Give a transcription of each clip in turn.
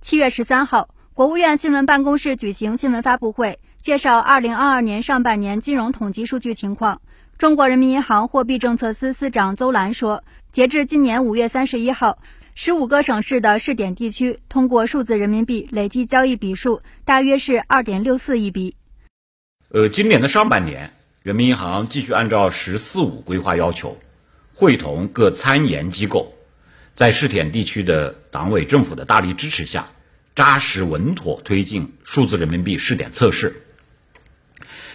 七月十三号，国务院新闻办公室举行新闻发布会，介绍二零二二年上半年金融统计数据情况。中国人民银行货币政策司司长邹兰说，截至今年五月三十一号，十五个省市的试点地区通过数字人民币累计交易笔数大约是二点六四亿笔。呃，今年的上半年，人民银行继续按照“十四五”规划要求，会同各参研机构。在试点地区的党委政府的大力支持下，扎实稳妥推进数字人民币试点测试，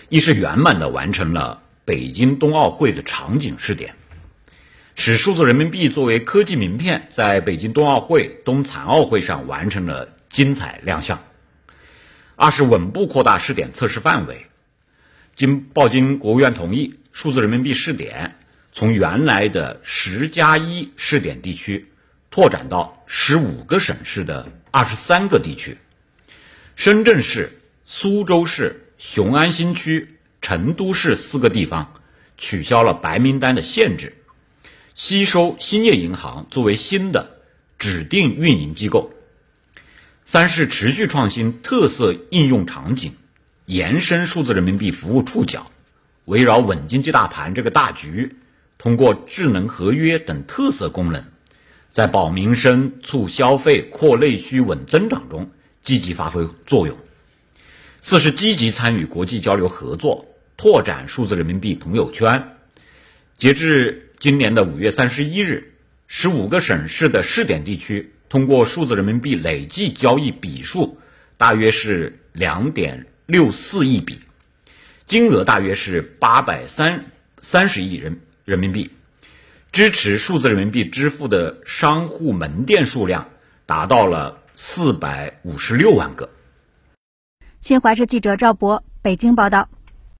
一是圆满的完成了北京冬奥会的场景试点，使数字人民币作为科技名片，在北京冬奥会、冬残奥会上完成了精彩亮相；二是稳步扩大试点测试范围，经报经国务院同意，数字人民币试点从原来的十加一试点地区。拓展到十五个省市的二十三个地区，深圳市、苏州市、雄安新区、成都市四个地方取消了白名单的限制，吸收兴业银行作为新的指定运营机构。三是持续创新特色应用场景，延伸数字人民币服务触角，围绕稳经济大盘这个大局，通过智能合约等特色功能。在保民生、促消费、扩内需、稳增长中积极发挥作用。四是积极参与国际交流合作，拓展数字人民币朋友圈。截至今年的五月三十一日，十五个省市的试点地区通过数字人民币累计交易笔数大约是两点六四亿笔，金额大约是八百三三十亿人人民币。支持数字人民币支付的商户门店数量达到了四百五十六万个。新华社记者赵博北京报道。